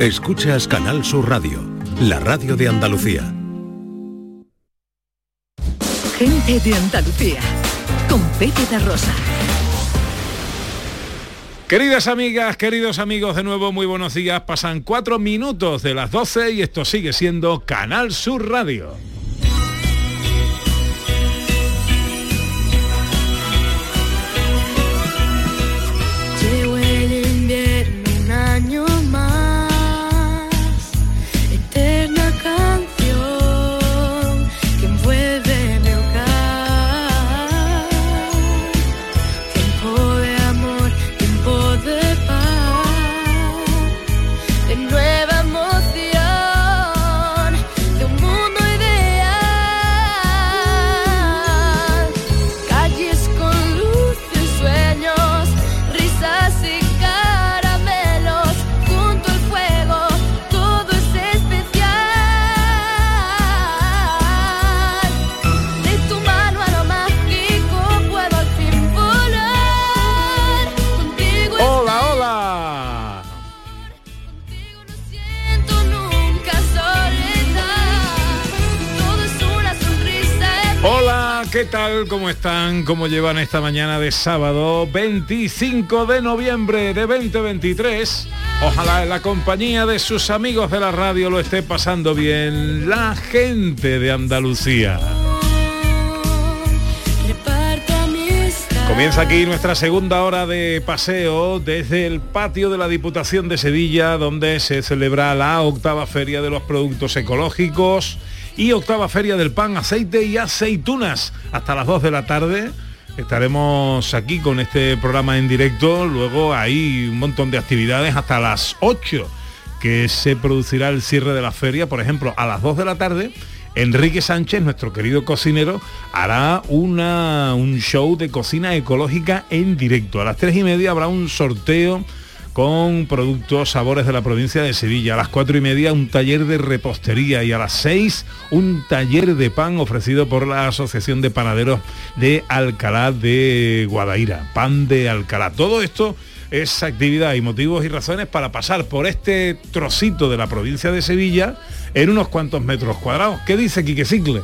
Escuchas Canal Sur Radio, la radio de Andalucía. Gente de Andalucía, con Pepe de Rosa. Queridas amigas, queridos amigos, de nuevo muy buenos días. Pasan cuatro minutos de las 12 y esto sigue siendo Canal Sur Radio. Tal? ¿Cómo están? ¿Cómo llevan esta mañana de sábado 25 de noviembre de 2023? Ojalá en la compañía de sus amigos de la radio lo esté pasando bien la gente de Andalucía. Comienza aquí nuestra segunda hora de paseo desde el patio de la Diputación de Sevilla, donde se celebra la octava feria de los productos ecológicos y octava feria del pan, aceite y aceitunas. Hasta las 2 de la tarde estaremos aquí con este programa en directo. Luego hay un montón de actividades hasta las 8 que se producirá el cierre de la feria. Por ejemplo, a las 2 de la tarde Enrique Sánchez, nuestro querido cocinero, hará una, un show de cocina ecológica en directo. A las tres y media habrá un sorteo con productos sabores de la provincia de Sevilla. A las cuatro y media un taller de repostería y a las seis un taller de pan ofrecido por la Asociación de Panaderos de Alcalá de Guadaira. Pan de Alcalá. Todo esto es actividad y motivos y razones para pasar por este trocito de la provincia de Sevilla en unos cuantos metros cuadrados. ¿Qué dice Quique Cicle?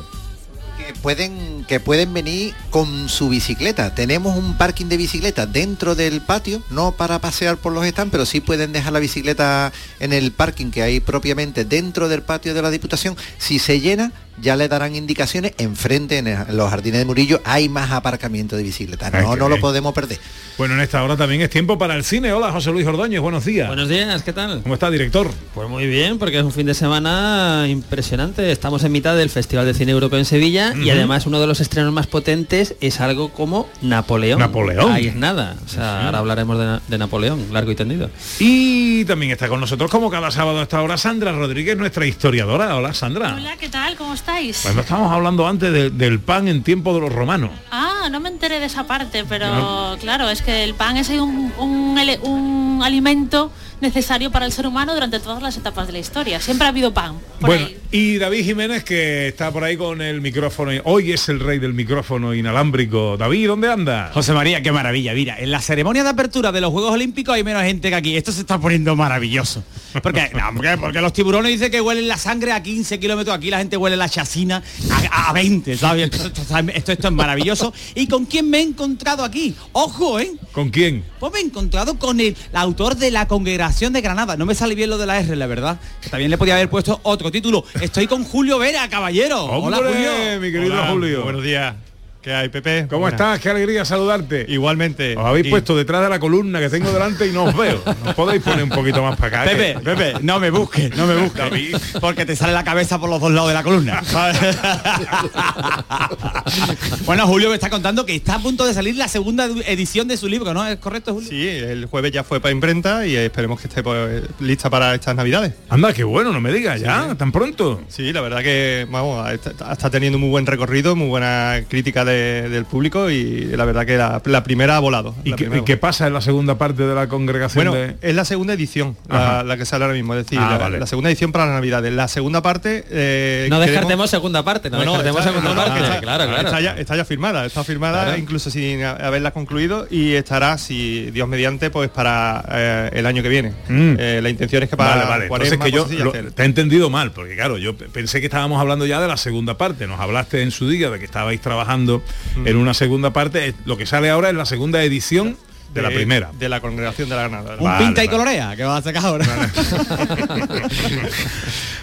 Pueden que pueden venir con su bicicleta. Tenemos un parking de bicicletas dentro del patio, no para pasear por los stands, pero sí pueden dejar la bicicleta en el parking que hay propiamente dentro del patio de la Diputación. Si se llena, ya le darán indicaciones. Enfrente, en, el- en los jardines de Murillo, hay más aparcamiento de bicicletas. No, no lo podemos perder. Bueno, en esta hora también es tiempo para el cine. Hola, José Luis Ordóñez, buenos días. Buenos días, ¿qué tal? ¿Cómo está, director? Pues muy bien, porque es un fin de semana impresionante. Estamos en mitad del Festival de Cine Europeo en Sevilla y además uno de los estrenos más potentes es algo como Napoleón. Napoleón. Ahí es nada. O sea, ahora hablaremos de, de Napoleón, largo y tendido. Y también está con nosotros, como cada sábado a esta hora, Sandra Rodríguez, nuestra historiadora. Hola, Sandra. Hola, ¿qué tal? ¿Cómo estáis? Bueno, estábamos hablando antes de- del pan en tiempo de los romanos. Ah, no me enteré de esa parte, pero No. claro, es que el pan es un, un alimento necesario para el ser humano durante todas las etapas de la historia. Siempre ha habido pan. por bueno, ahí. y David Jiménez, que está por ahí con el micrófono. Hoy es el rey del micrófono inalámbrico. David, ¿dónde anda? José María, qué maravilla. Mira, en la ceremonia de apertura de los Juegos Olímpicos hay menos gente que aquí. Esto se está poniendo maravilloso. Porque, no, porque, porque los tiburones dicen que huelen la sangre a 15 kilómetros. Aquí la gente huele la chacina a, a 20, ¿sabes? Esto, esto- esto- esto es maravilloso. ¿Y con quién me he encontrado aquí? Ojo, ¿eh? ¿Con quién? Pues me he encontrado con el, autor de la Congregación de Granada. No me sale bien lo de la R, la verdad. Que también le podía haber puesto otro título. Estoy con Julio Vera, caballero. Hola, ¡Hombre, Julio. mi querido Hola, Julio. Buenos días. ¿Qué hay, Pepe? ¿Cómo Buenas. estás? Qué alegría saludarte. Igualmente. Os habéis Y- puesto detrás de la columna que tengo delante y no os veo. ¿Os podéis poner un poquito más para acá? Pepe, Pepe, no me busques, no me busques. Porque te sale la cabeza por los dos lados de la columna. bueno, Julio me está contando que está a punto de salir la segunda edición de su libro, ¿no? ¿Es correcto, Julio? Sí, el jueves ya fue para imprenta y esperemos que esté pues, lista para estas navidades. Anda, qué bueno, no me digas ya, tan pronto. Sí, la verdad que vamos, está, está teniendo muy buen recorrido, muy buena crítica de de- del público y la verdad que la, la primera ha volado. ¿Y la qué, primera y qué pasa en la segunda parte de la congregación Bueno, de...? es la segunda edición, la, la que sale ahora mismo, es decir, Ah, la, vale. la segunda edición para las Navidades. La segunda parte... eh, No queremos- descartemos segunda parte, no, descartemos está- segunda no, no, parte. está- claro, claro. Está ya, está ya firmada, está firmada Claro. incluso sin haberla concluido y estará, si Dios mediante, pues para eh, el año que viene. Mm. Eh, la intención es que para Vale, vale. Entonces que yo lo- hacer. te he entendido mal, porque claro, yo pe- pensé que estábamos hablando ya de la segunda parte. Nos hablaste en su día de que estabais trabajando Mm. en una segunda parte. Es- Lo que sale ahora es la segunda edición de, la primera. De la congregación de la Granada. Un Vale, pinta y colorea, que va a sacar ahora.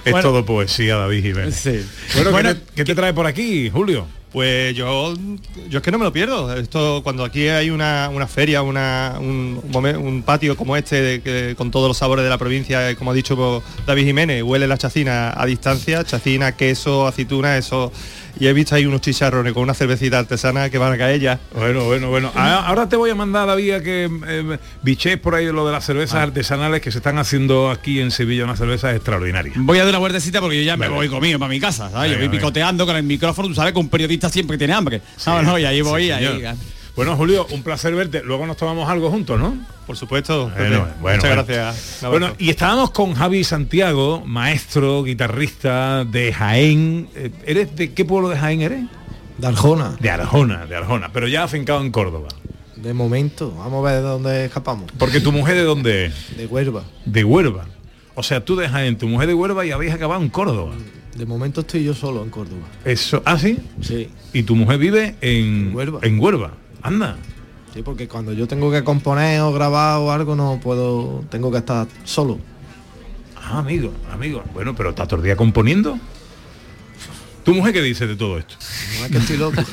Es Bueno. todo poesía, David Jiménez. Sí. Bueno, Bueno, ¿qué, te, qué te trae por aquí, Julio? Pues yo, yo es que no me lo pierdo. Esto cuando aquí hay una, una feria, una, un, un patio como este, de que- con todos los sabores de la provincia, eh, como ha dicho David Jiménez, huele la chacina a distancia, chacina, queso, aceituna, eso. Y he visto ahí unos chicharrones con una cervecita artesana que van a caer ya. Bueno, bueno, bueno. Ah, Ahora te voy a mandar, David, a que eh, biches por ahí lo de las cervezas Ah. artesanales que se están haciendo aquí en Sevilla, unas cervezas extraordinarias. Voy a dar una vueltecita porque yo ya me voy conmigo para mi casa, ¿sabes? yo voy picoteando con el micrófono, tú sabes que un periodista siempre tiene hambre. ¿sabes? no? Y ahí voy, Sí, ahí. Bueno, Julio, un placer verte. Luego nos tomamos algo juntos, ¿no? Por supuesto. Bueno, bueno, Muchas bueno. gracias. Bueno, y estábamos con Javi Santiago, maestro, guitarrista de Jaén. Eh, ¿Eres de qué pueblo de Jaén eres? De Arjona. De Arjona, de Arjona, pero ya afincado en Córdoba. De momento, vamos a ver de dónde escapamos. Porque tu mujer de dónde es? De Huelva. De Huelva. O sea, tú de Jaén, tu mujer de Huelva y habéis acabado en Córdoba. De momento estoy yo solo en Córdoba. Eso, ¿ah, sí? Sí. Y tu mujer vive en Huelva. En Huelva. Anda. Sí, porque cuando yo tengo que componer o grabar o algo no puedo, tengo que estar solo. Ah, amigo, amigo. Bueno, pero ¿estás todo el día componiendo? ¿Tu mujer qué dice de todo esto? No es que estoy loco.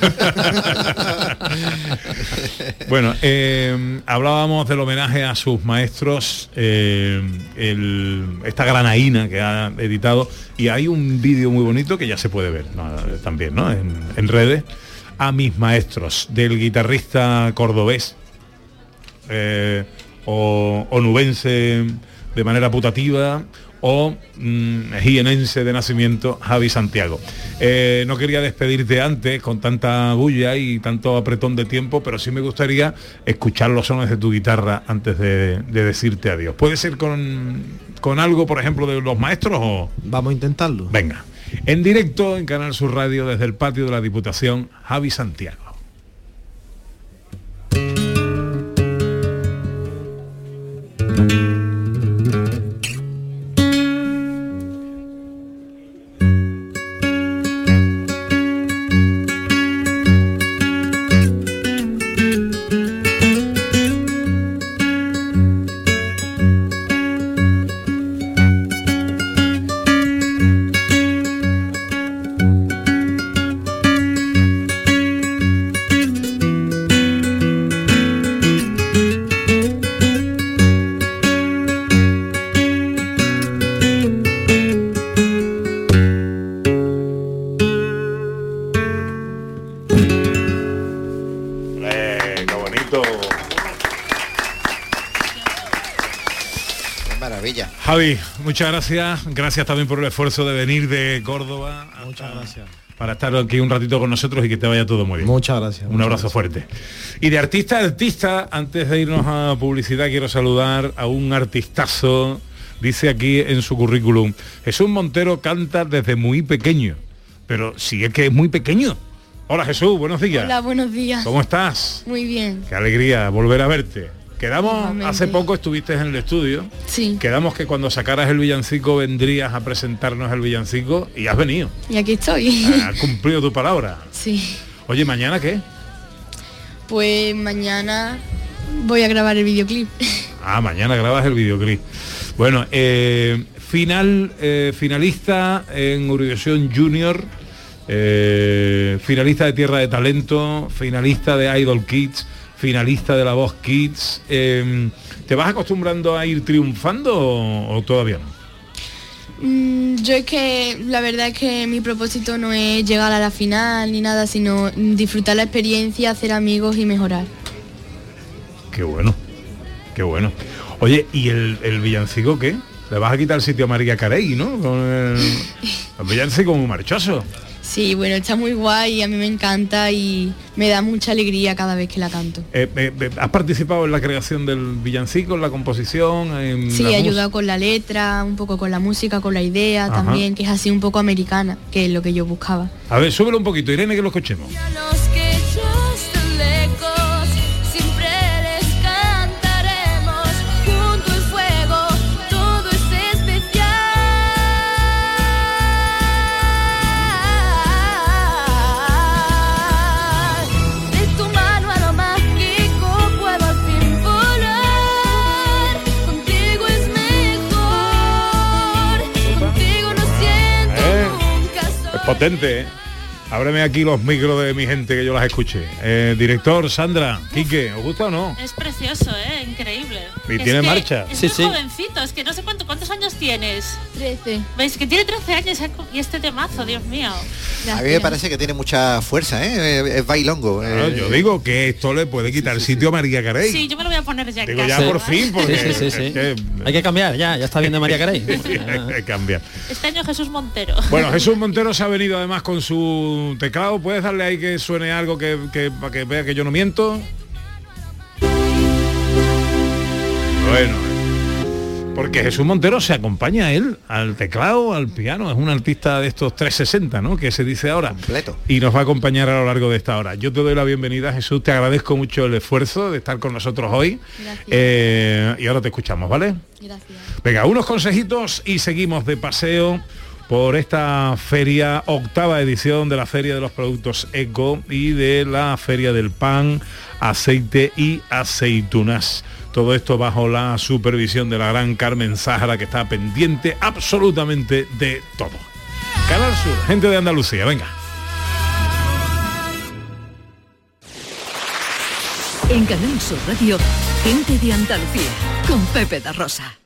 Bueno, eh, hablábamos del homenaje a sus maestros, eh, el- esta granaína que ha editado, y hay un vídeo muy bonito que ya se puede ver ¿no? también ¿no? en, en redes, a mis maestros, del guitarrista cordobés eh, o onubense de manera putativa o mm, jienense de nacimiento Javi Santiago. Eh, no quería despedirte antes con tanta bulla y tanto apretón de tiempo, pero sí me gustaría escuchar los sones de tu guitarra antes de, de decirte adiós. ¿Puede ser con, con algo, por ejemplo, de los maestros o...? Vamos a intentarlo. Venga, en directo en Canal Sur Radio desde el patio de la Diputación, Javi Santiago. Muchas gracias. Gracias también por el esfuerzo de venir de Córdoba. Muchas hasta- gracias. Para estar aquí un ratito con nosotros y que te vaya todo muy bien. Muchas gracias. Un muchas abrazo gracias. fuerte. Y de artista a artista, antes de irnos a publicidad, quiero saludar a un artistazo. Dice aquí en su currículum, Jesús Montero canta desde muy pequeño. Pero sí es que es muy pequeño. Hola Jesús, buenos días. Hola, buenos días. ¿Cómo estás? Muy bien. Qué alegría volver a verte. Quedamos, hace poco estuviste en el estudio. Sí. Quedamos que cuando sacaras el villancico vendrías a presentarnos el villancico y has venido. Y aquí estoy. Has cumplido tu palabra. sí. Oye, ¿mañana qué? Pues mañana voy a grabar el videoclip. Ah, mañana grabas el videoclip. Bueno, eh, final, eh, finalista en Eurovisión Junior, eh, finalista de Tierra de Talento, finalista de Idol Kids, finalista de La Voz Kids. eh, ¿Te vas acostumbrando a ir triunfando o, o todavía no? Mm, Yo es que la verdad es que mi propósito no es llegar a la final ni nada, sino disfrutar la experiencia, hacer amigos y mejorar. Qué bueno, qué bueno. Oye, ¿y el, el villancico qué? Le vas a quitar el sitio a María Carey, ¿no? Con el, el villancico muy marchoso. Sí, bueno, está muy guay, a mí me encanta y me da mucha alegría cada vez que la canto. Eh, eh, eh, ¿Has participado en la creación del villancico, en la composición? En Sí, la he ayudado con la letra, un poco con la música, con la idea Ajá. también, que es así un poco americana, que es lo que yo buscaba. A ver, súbelo un poquito, Irene, que lo escuchemos. Potente, ¿eh? Ábreme aquí los micros de mi gente que yo las escuché. Eh, director, Sandra, Quique, ¿os gusta o no? Es precioso, ¿eh? Increíble. Y Es tiene que marcha. Es Sí, muy sí. jovencito, es que no sé cuánto, cuántos años tienes. 13. ¿Veis? Que tiene 13 años y este temazo, Dios mío. A mí me parece que tiene mucha fuerza, ¿eh? Es- bailongo. Claro, eh. yo digo que esto le puede quitar sitio a María Carey. Sí, yo me lo voy a poner ya en por fin, porque Sí, sí, sí, sí. es que- Hay que cambiar, ya, ya está viendo María Carey. hay que cambiar. Este año Jesús Montero. Bueno, Jesús Montero se ha venido además con su teclado. ¿Puedes darle ahí que suene algo que, que- para que vea que yo no miento? Bueno, porque Jesús Montero se acompaña a él al teclado, al piano. Es un artista de estos 360, ¿no? Que se dice ahora. Completo. Y nos va a acompañar a lo largo de esta hora. Yo te doy la bienvenida, Jesús. Te agradezco mucho el esfuerzo de estar con nosotros hoy. Eh, y ahora te escuchamos, ¿vale? Gracias. Venga, unos consejitos y seguimos de paseo por esta feria, octava edición de la Feria de los Productos Eco y de la Feria del Pan, Aceite y Aceitunas. Todo esto bajo la supervisión de la gran Carmen Sáhara que está pendiente absolutamente de todo. Canal Sur, gente de Andalucía, venga. En Canal Sur Radio, gente de Andalucía, con Pepe da Rosa.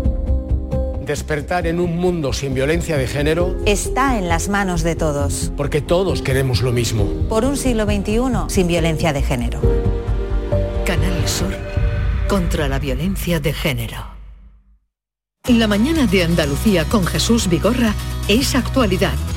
Despertar en un mundo sin violencia de género está en las manos de todos. porque todos queremos lo mismo. Por un siglo XXI sin violencia de género. Canal Sur, contra la violencia de género. La mañana de Andalucía con Jesús Vigorra es actualidad,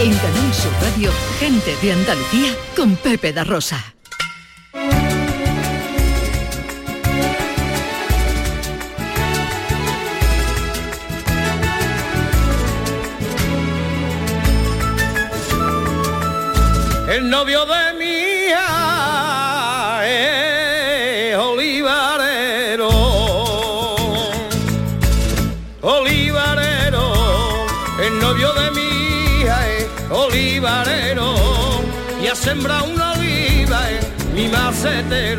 En Canal Sur Radio, gente de Andalucía con Pepe da Rosa. El novio de De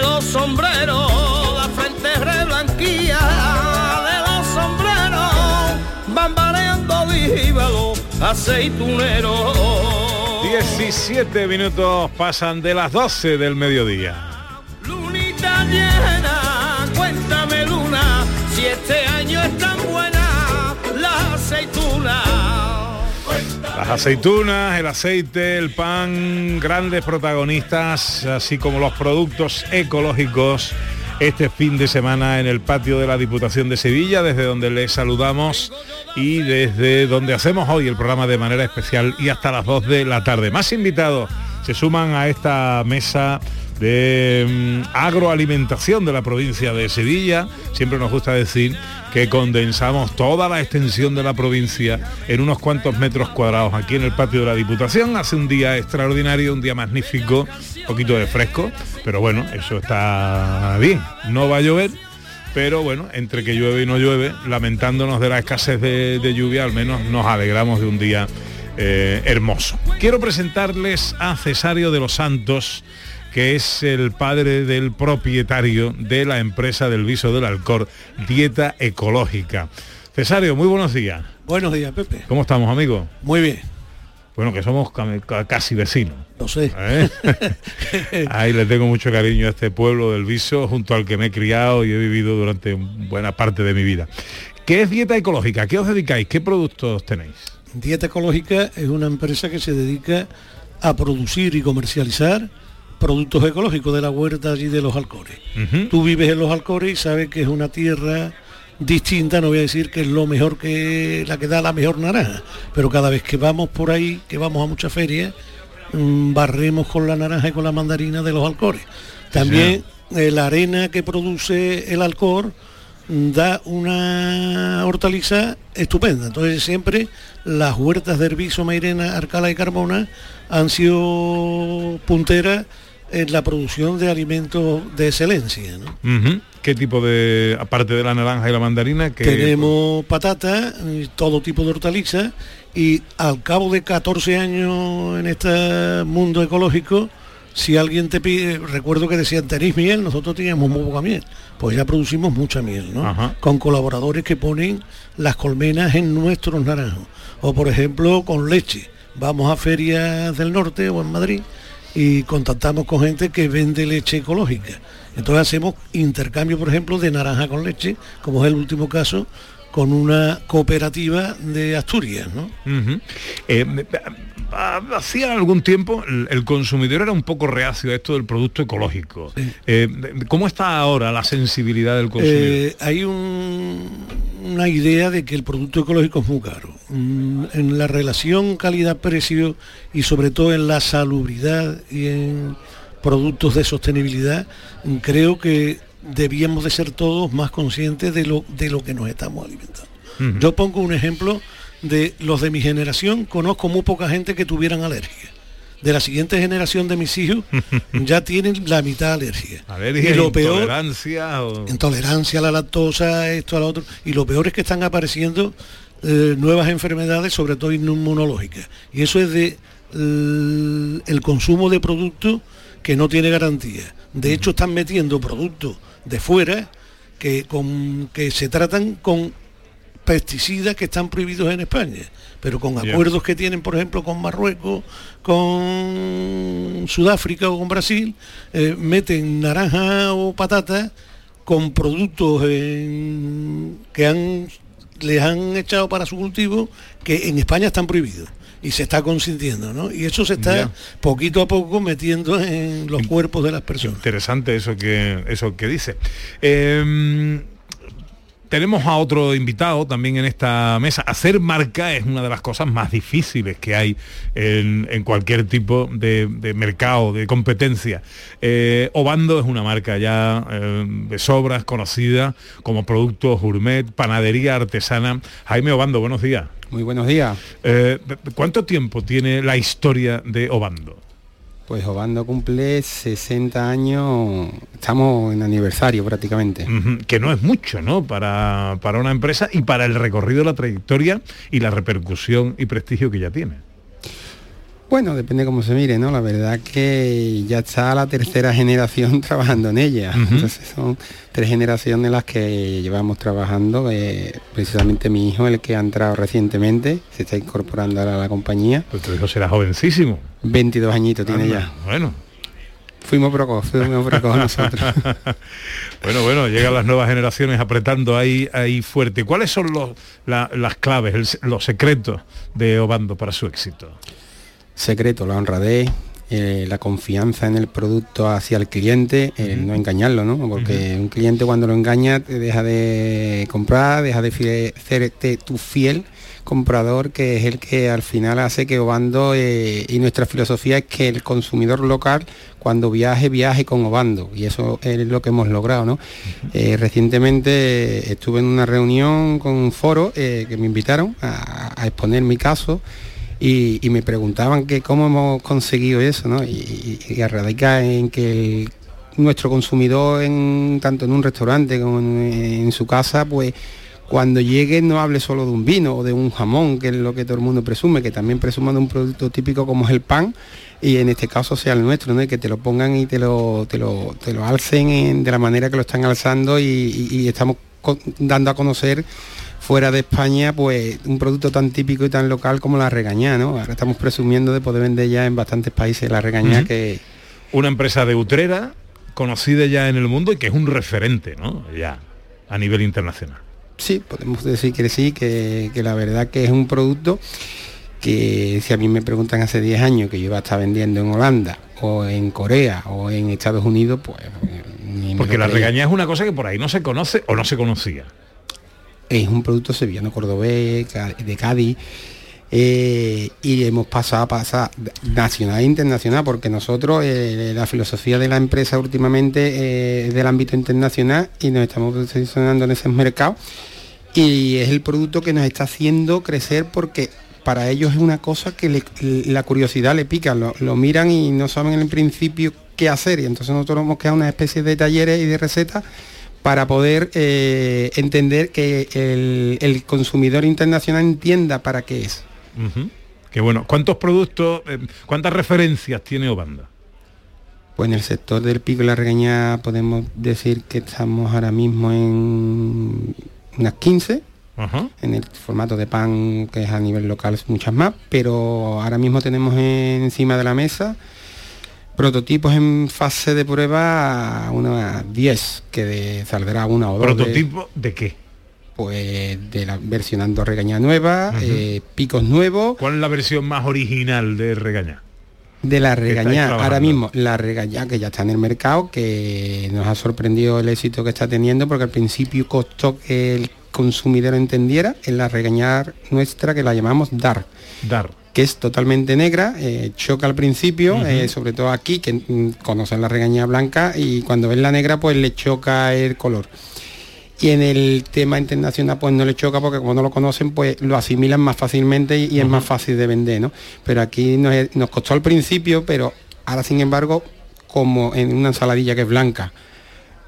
los sombreros, la frente reblanquía, de los sombreros, bambaleando díbalo, aceitunero. 17 minutos pasan de las 12 del mediodía. Lunita llena, Las aceitunas, el aceite, el pan, grandes protagonistas, así como los productos ecológicos este fin de semana en el patio de la Diputación de Sevilla, desde donde les saludamos y desde donde hacemos hoy el programa de manera especial y hasta las 2 de la tarde. Más invitados se suman a esta mesa de mm, agroalimentación de la provincia de Sevilla. Siempre nos gusta decir que condensamos toda la extensión de la provincia en unos cuantos metros cuadrados aquí en el patio de la Diputación. Hace un día extraordinario, un día magnífico, un poquito de fresco, pero bueno, eso está bien. No va a llover, pero bueno, entre que llueve y no llueve, lamentándonos de la escasez de, lluvia, al menos nos alegramos de un día eh, hermoso. Quiero presentarles a Cesario de los Santos, que es el padre del propietario de la empresa del viso del Alcor, Dieta Ecológica. Cesario, muy buenos días. Buenos días, Pepe. ¿Cómo estamos, amigo? Muy bien. Bueno, que somos ca- ca- casi vecinos. Lo sé. ¿eh? Ahí le tengo mucho cariño a este pueblo del Viso, junto al que me he criado y he vivido durante buena parte de mi vida. ¿Qué es dieta ecológica? ¿Qué os dedicáis? ¿Qué productos tenéis? Dieta Ecológica es una empresa que se dedica a producir y comercializar productos ecológicos de la huerta allí de los Alcores. Tú vives en los Alcores y sabes que es una tierra distinta, no voy a decir que es lo mejor que la que da la mejor naranja, pero cada vez que vamos por ahí, que vamos a muchas ferias, mm, barremos con la naranja y con la mandarina de los Alcores. También eh, la arena que produce el Alcor mm, da una hortaliza estupenda. Entonces siempre las huertas de Herbiso, Mairena, Arcala y Carmona han sido punteras en la producción de alimentos de excelencia. ¿no? ¿Qué tipo de, aparte de la naranja y la mandarina, que Tenemos patata, eh, todo tipo de hortalizas y al cabo de 14 años en este mundo ecológico, si alguien te pide, recuerdo que decían, tenéis miel, nosotros teníamos muy poca miel, pues ya producimos mucha miel, ¿no? Con colaboradores que ponen las colmenas en nuestros naranjos. O por ejemplo con leche. Vamos a ferias del norte o en Madrid y contactamos con gente que vende leche ecológica. Entonces hacemos intercambio, por ejemplo, de naranja con leche, como es el último caso, con una cooperativa de Asturias, ¿no? Eh, ah, hacía algún tiempo el, consumidor era un poco reacio a esto del producto ecológico. Eh, ¿Cómo está ahora la sensibilidad del consumidor? Eh, hay un- una idea de que el producto ecológico es muy caro. Mm, En la relación calidad-precio y sobre todo en la salubridad y en productos de sostenibilidad, creo que debíamos de ser todos más conscientes de lo, de lo que nos estamos alimentando. Yo pongo un ejemplo de los de mi generación, conozco muy poca gente que tuvieran alergia. De la siguiente generación de mis hijos ya tienen la mitad alergia. Alergia, y lo peor, intolerancia o- intolerancia a la lactosa, esto a lo otro. Y lo peor es que están apareciendo eh, nuevas enfermedades, sobre todo inmunológicas. Y eso es de l- el consumo de productos que no tiene garantía. De hecho, están metiendo productos de fuera que, con, que se tratan con pesticidas que están prohibidos en España, pero con acuerdos que tienen, por ejemplo, con Marruecos, con Sudáfrica o con Brasil, eh, meten naranja o patata con productos en- que han, les han echado para su cultivo que en España están prohibidos y se está consintiendo, ¿no? Y eso se está Ya. poquito a poco metiendo en los cuerpos de las personas. Interesante eso que eso que dice. Eh, tenemos a otro invitado también en esta mesa. Hacer marca es una de las cosas más difíciles que hay en, en cualquier tipo de, de mercado, de competencia. Eh, Obando es una marca ya eh, de sobras, conocida como producto gourmet, panadería artesana. Jaime Obando, buenos días. Muy buenos días. Eh, ¿Cuánto tiempo tiene la historia de Obando? Pues Obando cumple 60 años, estamos en aniversario prácticamente. Que no es mucho, ¿no? Para, para una empresa y para el recorrido, la trayectoria y la repercusión y prestigio que ya tiene. Bueno, depende cómo se mire, ¿no? La verdad que ya está la tercera generación trabajando en ella. Entonces son tres generaciones las que llevamos trabajando. eh, precisamente mi hijo, el que ha entrado recientemente, se está incorporando ahora a la compañía. Pues tu hijo será jovencísimo. 22 añitos tiene Anda, ya. Bueno. Fuimos precoz, fuimos precoz nosotros. Bueno, bueno, llegan las nuevas generaciones apretando ahí, ahí fuerte. ¿Cuáles son los, la- las claves, el los secretos de Obando para su éxito? Secreto, la honradez, eh, la confianza en el producto hacia el cliente, el no engañarlo, ¿no? Porque un cliente cuando lo engaña te deja de comprar, deja de fie- serte tu fiel comprador, que es el que al final hace que Obando, eh, y nuestra filosofía es que el consumidor local cuando viaje, viaje con Obando, y eso es lo que hemos logrado, ¿no? Eh, recientemente estuve en una reunión con un foro eh, que me invitaron a, a exponer mi caso y, me preguntaban que cómo hemos conseguido eso, ¿no? Y, y- radica en que nuestro consumidor en tanto en un restaurante como en, su casa, pues cuando llegue no hable solo de un vino o de un jamón, que es lo que todo el mundo presume, que también presuman de un producto típico como es el pan, y en este caso sea el nuestro, ¿no? Que te lo pongan y te lo, te lo, te lo alcen en- de la manera que lo están alzando y, estamos dando a conocer fuera de España pues un producto tan típico y tan local como la regañá, ¿no? Ahora estamos presumiendo de poder vender ya en bastantes países la regañá Ujú. que Una empresa de Utrera, conocida ya en el mundo y que es un referente, ¿no? Ya, a nivel internacional. Sí, podemos decir que sí, que, que la verdad que es un producto que si a mí me preguntan hace 10 años que yo iba a estar vendiendo en Holanda o en Corea o en Estados Unidos, pues... ni Porque la regaña es una cosa que por ahí no se conoce o no se conocía. Es un producto sevillano cordobés, de Cádiz. eh, y hemos pasado a pasar nacional e internacional porque nosotros eh, la filosofía de la empresa últimamente eh, es del ámbito internacional y nos estamos posicionando en ese mercado y es el producto que nos está haciendo crecer porque para ellos es una cosa que la curiosidad le pica, lo, lo miran y no saben en principio qué hacer y entonces nosotros hemos creado una especie de talleres y de recetas para poder eh, entender que el, el consumidor internacional entienda para qué es. Ujú. Que bueno, ¿cuántos productos, eh, cuántas referencias tiene Obanda? Pues en el sector del pico y la regaña podemos decir que estamos ahora mismo en unas 15, Ajá. en el formato de pan que es a nivel local muchas más, pero ahora mismo tenemos encima de la mesa prototipos en fase de prueba unas 10, que de- saldrá una o dos. ¿Prototipo de qué? pues de la versionando regaña nueva, eh, picos nuevos. ¿Cuál es la versión más original de Regaña? De la regañá, ahora mismo la regañá que ya está en el mercado, que nos ha sorprendido el éxito que está teniendo, porque al principio costó que el consumidor entendiera en la regañar nuestra que la llamamos DAR. DAR. Que es totalmente negra, eh, choca al principio, eh, sobre todo aquí, que mm, conocen la regaña blanca, y cuando ven la negra pues le choca el color. Y en el tema internacional pues no le choca porque como no lo conocen pues lo asimilan más fácilmente y, y es más fácil de vender, ¿no? Pero aquí nos, nos costó al principio, pero ahora sin embargo, como en una ensaladilla que es blanca,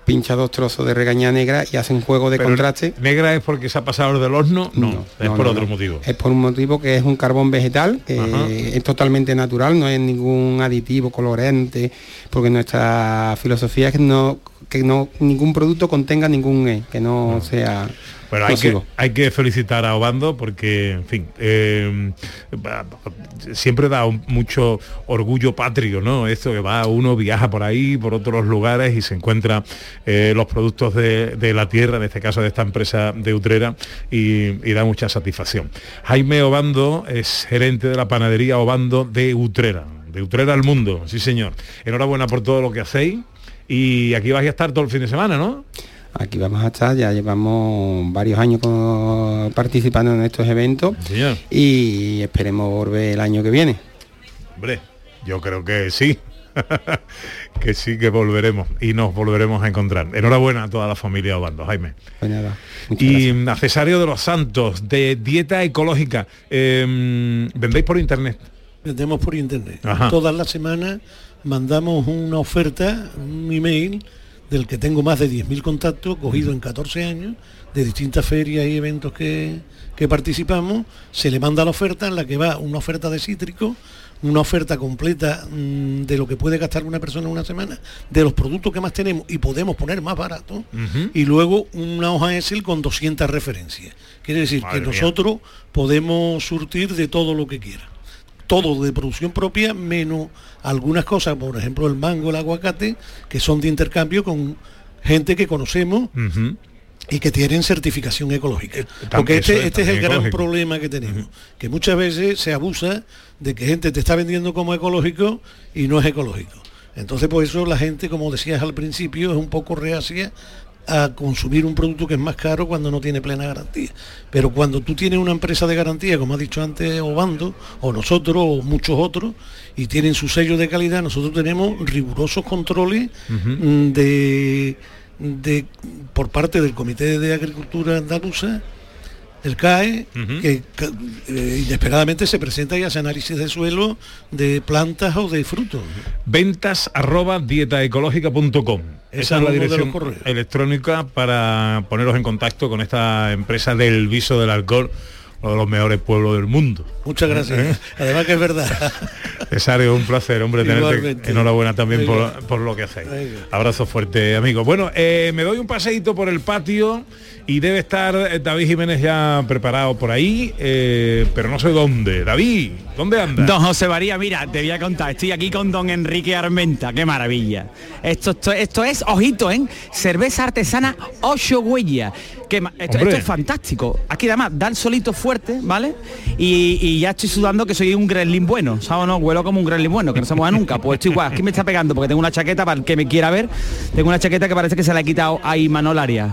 pincha dos trozos de regaña negra y hace un juego de Pero contraste. ¿Negra es porque se ha pasado del horno? No, es no, por no, otro motivo. Es por un motivo que es un carbón vegetal, que es totalmente natural, no es ningún aditivo, colorante, porque nuestra filosofía es que no que no ningún producto contenga ningún E, que no sea Pero hay que, hay que felicitar a Obando porque, en fin, eh, siempre da un- mucho orgullo patrio, ¿no? Esto que va, uno viaja por ahí, por otros lugares y se encuentra eh, los productos de, de la tierra, en este caso de esta empresa de Utrera, y, y da mucha satisfacción. Jaime Obando es gerente de la panadería Obando de Utrera, de Utrera al mundo, sí señor. Enhorabuena por todo lo que hacéis y aquí vais a estar todo el fin de semana, ¿no? Aquí vamos a estar, ya llevamos varios años con- participando en estos eventos Señor. y esperemos volver el año que viene. Hombre, yo creo que sí. que sí que volveremos y nos volveremos a encontrar. Enhorabuena a toda la familia Obando, Jaime. Pues nada, Y mm, a Cesario de los Santos, de dieta ecológica. eh, ¿Vendéis por internet? Vendemos por internet. Ajá. Todas las semanas mandamos una oferta, un email del que tengo más de 10.000 contactos, cogido en 14 años, de distintas ferias y eventos que, que participamos. Se le manda la oferta en la que va una oferta de cítrico, una oferta completa mm, de lo que puede gastar una persona en una semana, de los productos que más tenemos y podemos poner más barato, y luego una hoja Excel con 200 referencias. Quiere decir Madre que mía. nosotros podemos surtir de todo lo que quiera. Todo de producción propia, menos algunas cosas, por ejemplo el mango, el aguacate, que son de intercambio con gente que conocemos y que tienen certificación ecológica. Porque eso este, es este es el gran problema que tenemos, que muchas veces se abusa de que gente te está vendiendo como ecológico y no es ecológico. Entonces por eso la gente, como decías al principio, es un poco reacia a consumir un producto que es más caro cuando no tiene plena garantía. Pero cuando tú tienes una empresa de garantía, como ha dicho antes Obando, o nosotros, o muchos otros, y tienen su sello de calidad, nosotros tenemos rigurosos controles mm, de, de- por parte del Comité de Agricultura Andaluza el CAE, que eh, inesperadamente se presenta y hace análisis de suelo de plantas o de frutos. Ventas arroba dietaecológica.com. Esa es la dirección electrónica para poneros en contacto con esta empresa del viso del alcohol, uno de los mejores pueblos del mundo. Muchas gracias. Además que es verdad. Cesario, un placer, hombre, tenerte. Igualmente. Enhorabuena también por, por lo que hacéis. Abrazo fuerte, amigo. Bueno, eh, me doy un paseíto por el patio y debe estar eh, David Jiménez ya preparado por ahí, eh, pero no sé dónde. David, ¿dónde anda? Don José María, mira, te voy a contar, estoy aquí con don Enrique Armenta, qué maravilla. Esto, esto, esto es, ojito, ¿eh? Cerveza artesana ocho huellas. Que esto, es fantástico. Aquí además da el solito fuerte, ¿vale? Y, y ya estoy sudando que soy un gremlin bueno, ¿sabes o no? Huelo como un gremlin bueno, que no se mueva nunca. Pues estoy igual, aquí me está pegando porque tengo una chaqueta para el que me quiera ver. Tengo una chaqueta que parece que se la he quitado a Imanol Arias.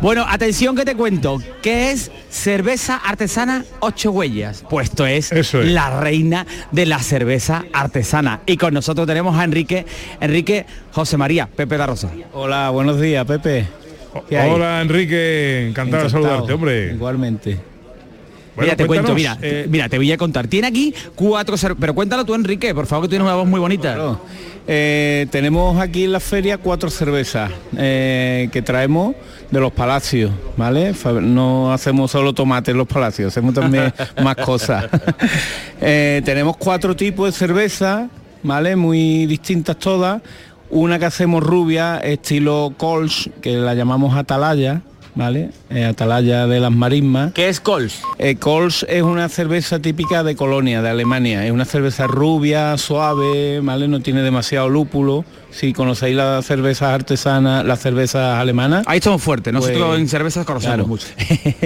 Bueno, atención que te cuento, ¿qué es cerveza artesana ocho huellas? Pues esto es, la reina de la cerveza artesana. Y con nosotros tenemos a Enrique, Enrique José María, Pepe da Rosa. Hola, buenos días, Pepe. Hola Enrique, encantado, de saludarte, hombre. Igualmente. mira, te cuento, mira, eh, mira, te voy a contar. Tiene aquí cuatro cervezas, pero cuéntalo tú, Enrique, por favor, que tienes una voz muy bonita. Eh, tenemos aquí en la feria cuatro cervezas eh, que traemos de los palacios, ¿vale? No hacemos solo tomate en los palacios, hacemos también más cosas. Eh, tenemos cuatro tipos de cerveza, ¿vale? Muy distintas todas. Una que hacemos rubia, estilo Kolsch, que la llamamos Atalaya, ¿vale? Eh, Atalaya de las marismas. ¿Qué es Kolsch? Eh, es una cerveza típica de Colonia, de Alemania. Es una cerveza rubia, suave, ¿vale? No tiene demasiado lúpulo. Si conocéis las cervezas artesanas, las cervezas alemanas. Ahí estamos fuertes, nosotros Pues, en cervezas conocemos claro. mucho.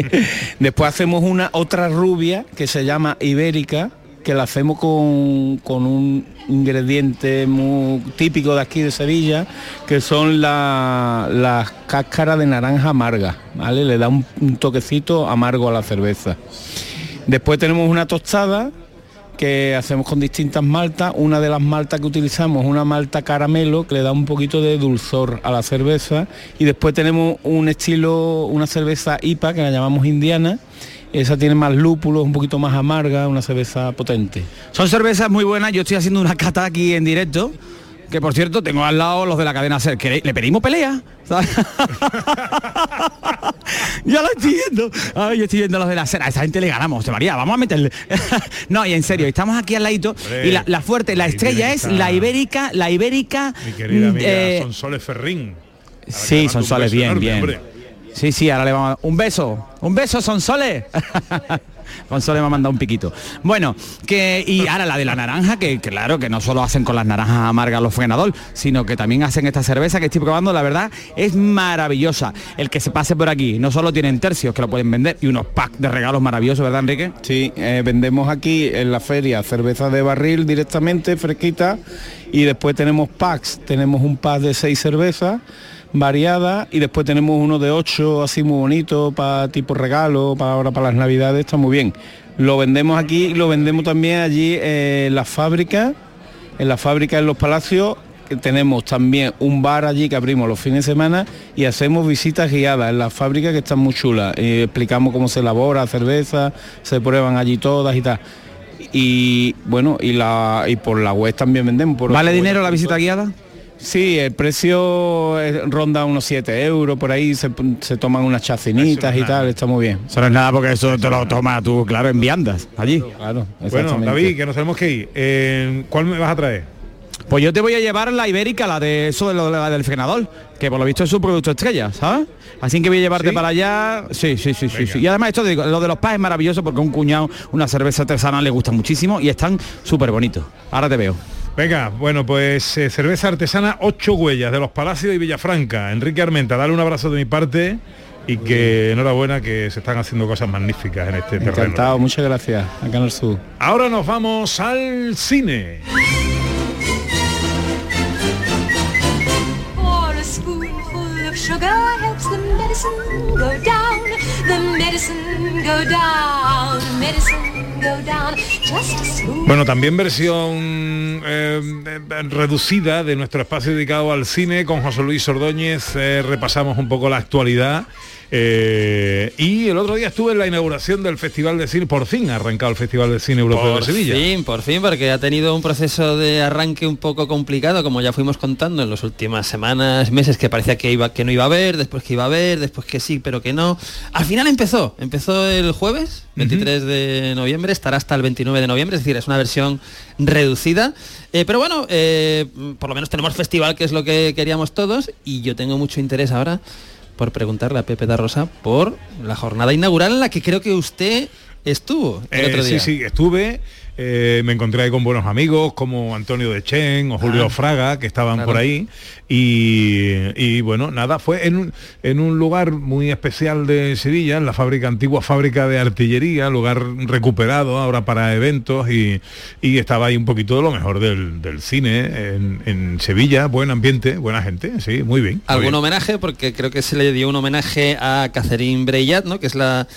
Después hacemos una otra rubia que se llama ibérica, que la hacemos con, con un ingrediente muy típico de aquí de Sevilla, que son la- las cáscaras de naranja amarga, ¿vale? Le da un, un toquecito amargo a la cerveza. Después tenemos una tostada que hacemos con distintas maltas. Una de las maltas que utilizamos es una malta caramelo que le da un poquito de dulzor a la cerveza. Y después tenemos un estilo, una cerveza IPA que la llamamos indiana. Esa tiene más lúpulos, un poquito más amarga, una cerveza potente. Son cervezas muy buenas, yo estoy haciendo una cata aquí en directo. Que por cierto, tengo al lado los de la cadena SER. ¿Queréis- ¿Le pedimos pelea? Ya lo estoy viendo. Ay, yo estoy viendo los de la SER. A esa gente le ganamos, María. Vamos a meterle. no, y en serio, estamos aquí al ladito. Hombre, y la, la fuerte, la estrella es la ibérica, la ibérica. Mi querida mm, amiga eh, Sonsoles Ferrín. Sí, son soles, bien, enorme, bien. hombre. Sí, sí, ahora le vamos a un beso. Un beso, son soles. Sonsoles me ha mandado un piquito. Bueno, que y ahora la de la naranja, que claro, que no solo hacen con las naranjas amargas los frenador, sino que también hacen esta cerveza que estoy probando, la verdad, es maravillosa. El que se pase por aquí, no solo tienen tercios que lo pueden vender y unos packs de regalos maravillosos, ¿verdad, Enrique? Sí, eh, vendemos aquí en la feria cerveza de barril directamente, fresquita, y después tenemos packs, tenemos un pack de seis cervezas variadas y después tenemos uno de ocho así muy bonito para tipo regalo, para ahora para las navidades, está muy bien. Lo vendemos aquí y lo vendemos también allí eh, en la fábrica, en la fábrica en los palacios que tenemos también un bar allí que abrimos los fines de semana y hacemos visitas guiadas en la fábrica que están muy chulas. Y explicamos cómo se elabora cerveza, se prueban allí todas y tal. Y bueno, y la y por la web también vendemos. Por ¿Vale dinero web. la visita guiada? Sí, el precio eh, ronda unos 7 euros, por ahí se, se toman unas chacinitas y tal, está muy bien. Eso no es nada porque eso te lo tomas tú, claro, en viandas, allí. Claro, Bueno, David, que nos tenemos que ir. Eh, ¿Cuál me vas a traer? Pues yo te voy a llevar la ibérica, la de eso de lo de la del frenador, que por lo visto es su producto estrella, ¿sabes? Así que voy a llevarte ¿Sí? para allá. Sí, sí, sí, sí, sí. Y además esto de lo de los pas es maravilloso porque a un cuñado una cerveza artesanal le gusta muchísimo y están súper bonitos. Ahora te veo. Venga, bueno, pues eh, cerveza artesana, ocho huellas de los Palacios y Villafranca. Enrique Armenta, dale un abrazo de mi parte y que enhorabuena que se están haciendo cosas magníficas en este terreno. Encantado, muchas gracias. A Canal Sur. Ahora nos vamos al cine. Bueno, también versión eh, reducida de nuestro espacio dedicado al cine con José Luis Ordóñez. eh, repasamos un poco la actualidad Eh, y el otro día estuve en la inauguración del Festival de Cine, por fin ha arrancado el Festival de Cine Europeo Por de Sevilla. fin, por fin, porque ha tenido un proceso de arranque un poco complicado, como ya fuimos contando en las últimas semanas, meses, que parecía que iba, que no iba a haber, después que iba a haber, después que sí, pero que no. Al final empezó, empezó el jueves, 23 de noviembre, estará hasta el 29 de noviembre, es decir, es una versión reducida. Eh, pero bueno, eh, por lo menos tenemos festival, que es lo que queríamos todos, y yo tengo mucho interés ahora por preguntarle a Pepe da Rosa por la jornada inaugural en la que creo que usted estuvo el Eh, otro día. Sí, sí, estuve. Eh, me encontré ahí con buenos amigos como Antonio de Chen o Julio Ah, Fraga, que estaban claro. por ahí. Y, y, bueno, nada, fue en un, en un lugar muy especial de Sevilla, en la fábrica, antigua fábrica de artillería, lugar recuperado ahora para eventos y, y estaba ahí un poquito de lo mejor del, del cine en, en Sevilla, buen ambiente, buena gente, sí, muy bien. muy algún bien. homenaje porque creo que se le dio un homenaje a Catherine Breillat, ¿no? que es la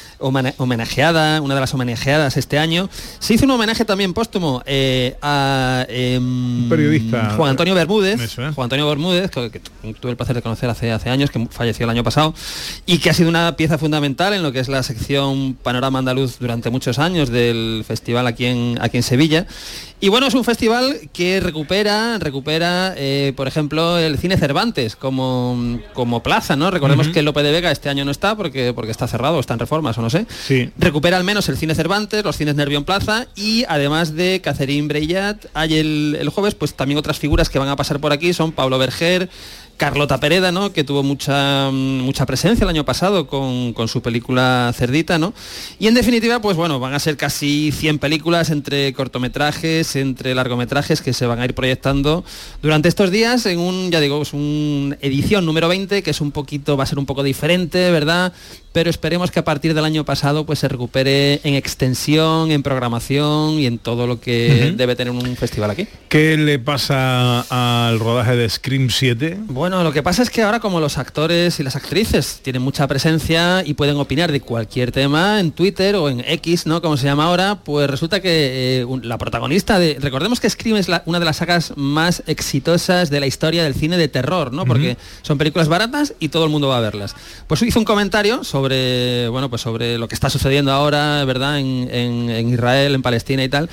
homenajeada, una de las homenajeadas este año. Se hizo un homenaje también póstumo eh, a em, periodista. Juan Antonio Bermúdez, Eso. Juan Antonio Bermúdez, que, que tuve el placer de conocer hace, hace años, que falleció el año pasado, y que ha sido una pieza fundamental en lo que es la sección Panorama Andaluz durante muchos años del festival aquí en, aquí en Sevilla. Y bueno, es un festival que recupera, recupera, eh, por ejemplo, el cine Cervantes como, como plaza, ¿no? Recordemos que Lope de Vega este año no está porque, porque está cerrado, está en reformas o no sé. Sí. Recupera al menos el cine Cervantes, los cines Nervión Plaza y además de Catherine Breillat, hay el, el jueves pues también otras figuras que van a pasar por aquí, son Pablo Berger, Carlota Pereda, ¿no? que tuvo mucha, mm, mucha presencia el año pasado con, con su película Cerdita, ¿no? Y en definitiva, pues bueno, van a ser casi 100 películas entre cortometrajes, entre largometrajes que se van a ir proyectando durante estos días en un, ya digo, es una edición número 20, que es un poquito, va a ser un poco diferente, ¿verdad? Pero esperemos que a partir del año pasado pues se recupere en extensión, en programación y en todo lo que debe tener un festival aquí. ¿Qué le pasa al rodaje de Scream 7? Bueno, lo que pasa es que ahora como los actores y las actrices tienen mucha presencia y pueden opinar de cualquier tema en Twitter o en X, ¿no? Como se llama ahora, pues resulta que eh, la protagonista de... Recordemos que Scream es la- una de las sagas más exitosas de la historia del cine de terror, ¿no? Porque son películas baratas y todo el mundo va a verlas. Pues hizo un comentario sobre, bueno, pues sobre lo que está sucediendo ahora, ¿verdad? En, en- en Israel, en Palestina y tal.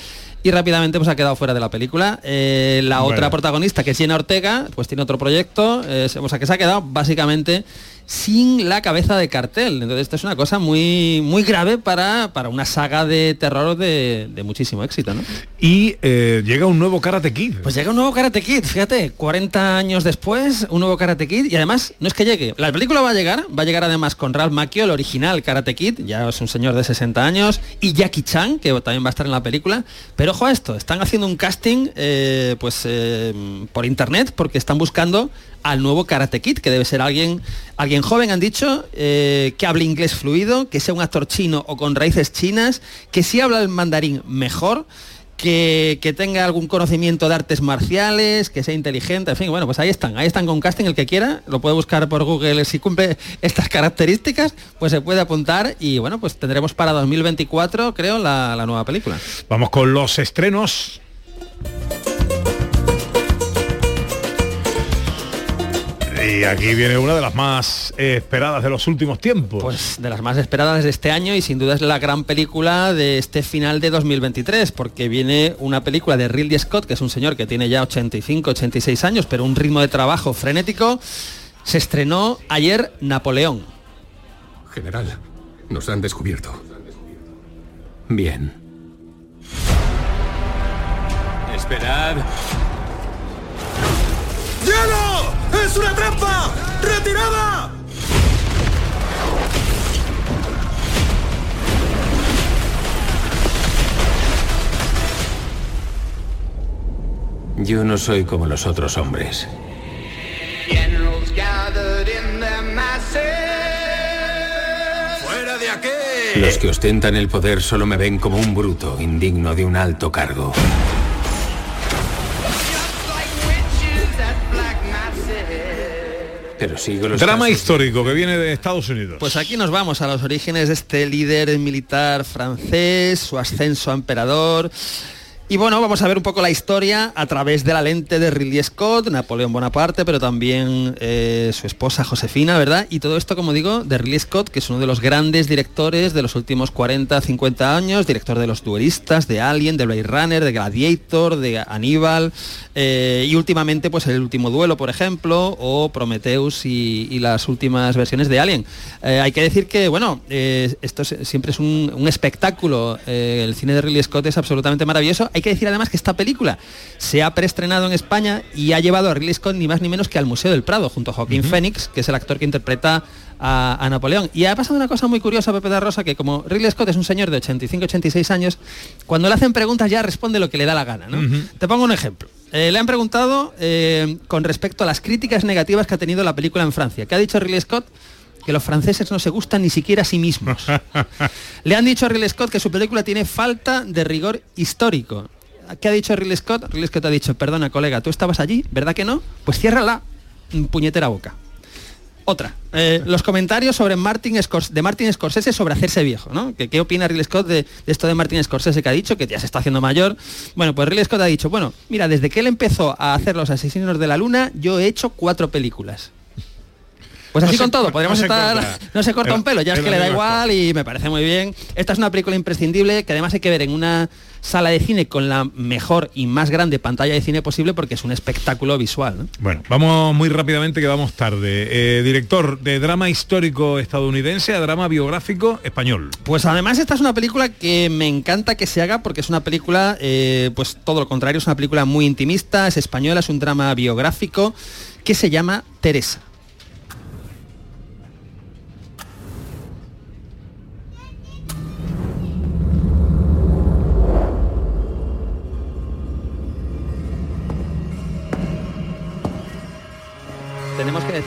Y rápidamente pues ha quedado fuera de la película. Eh, la Bueno. otra protagonista, que es Jenna Ortega, pues tiene otro proyecto, eh, o sea que se ha quedado básicamente sin la cabeza de cartel. Entonces esto es una cosa muy, muy grave para, para una saga de terror de, de muchísimo éxito, ¿no? Y eh, llega un nuevo Karate Kid. Pues llega un nuevo Karate Kid, fíjate, 40 años después, un nuevo Karate Kid y además no es que llegue, la película va a llegar, va a llegar además con Ralph Macchio, el original Karate Kid, ya es un señor de 60 años, y Jackie Chan, que también va a estar en la película, pero ojo a esto, están haciendo un casting eh, pues eh, por internet porque están buscando al nuevo Karate Kid, que debe ser alguien, alguien joven, han dicho, eh, que hable inglés fluido, que sea un actor chino o con raíces chinas, que si habla el mandarín mejor, que, que tenga algún conocimiento de artes marciales, que sea inteligente, en fin, bueno, pues ahí están, ahí están con casting, el que quiera, lo puede buscar por Google, si cumple estas características, pues se puede apuntar y bueno, pues tendremos para 2024, creo, la, la nueva película. Vamos con los estrenos. Y aquí viene una de las más eh, esperadas de los últimos tiempos. Pues de las más esperadas de este año y sin duda es la gran película de este final de 2023, porque viene una película de Ridley Scott, que es un señor que tiene ya 85, 86 años, pero un ritmo de trabajo frenético. Se estrenó ayer Napoleón. General, nos han descubierto. Bien. Esperad. ¡Hielo! ¡Es una trampa! ¡Retirada! Yo no soy como los otros hombres. ¡Fuera de aquí! Los que ostentan el poder solo me ven como un bruto, indigno de un alto cargo. Pero los Drama histórico que viene de Estados Unidos. Pues aquí nos vamos a los orígenes de este líder militar francés, su ascenso a emperador. Y bueno, vamos a ver un poco la historia a través de la lente de Ridley Scott, Napoleón Bonaparte, pero también eh, su esposa Josefina, ¿verdad? Y todo esto, como digo, de Ridley Scott, que es uno de los grandes directores de los últimos 40, 50 años, director de Los Duelistas, de Alien, de Blade Runner, de Gladiator, de Aníbal, eh, y últimamente pues El Último Duelo, por ejemplo, o Prometheus y, las últimas versiones de Alien. Eh, hay que decir que, bueno, esto es- siempre es un, un espectáculo, el cine de Ridley Scott es absolutamente maravilloso. Hay que decir además que esta película se ha preestrenado en España y ha llevado a Ridley Scott ni más ni menos que al Museo del Prado, junto a Joaquín Phoenix, que es el actor que interpreta a, a Napoleón. Y ha pasado una cosa muy curiosa, Pepe da Rosa, que como Ridley Scott es un señor de 85-86 años, cuando le hacen preguntas ya responde lo que le da la gana. ¿no? Te pongo un ejemplo. Eh, le han preguntado eh, con respecto a las críticas negativas que ha tenido la película en Francia. ¿Qué ha dicho Ridley Scott? Que los franceses no se gustan ni siquiera a sí mismos. Le han dicho a Ridley Scott que su película tiene falta de rigor histórico. ¿Qué ha dicho Ridley Scott? Ridley Scott ha dicho, perdona colega, tú estabas allí, ¿verdad que no? Pues cierra la puñetera boca. Otra. Eh, los comentarios sobre Martin Scors- de Martin Scorsese sobre hacerse viejo, ¿no? ¿Qué, qué opina Ridley Scott de, de esto de Martin Scorsese que ha dicho, que ya se está haciendo mayor? Bueno, pues Ridley Scott ha dicho, bueno, mira, desde que él empezó a hacer Los Asesinos de la Luna, yo he hecho cuatro películas. Pues No así se con todo, corta- podríamos no se estar... No se corta un pelo, ya es que le da igual y me parece muy bien. Esta es una película imprescindible que además hay que ver en una sala de cine con la mejor y más grande pantalla de cine posible porque es un espectáculo visual. ¿no? Bueno, vamos muy rápidamente que vamos tarde. Eh, director de drama histórico estadounidense a drama biográfico español. Pues además esta es una película que me encanta que se haga porque es una película, eh, pues todo lo contrario, es una película muy intimista, es española, es un drama biográfico que se llama Teresa.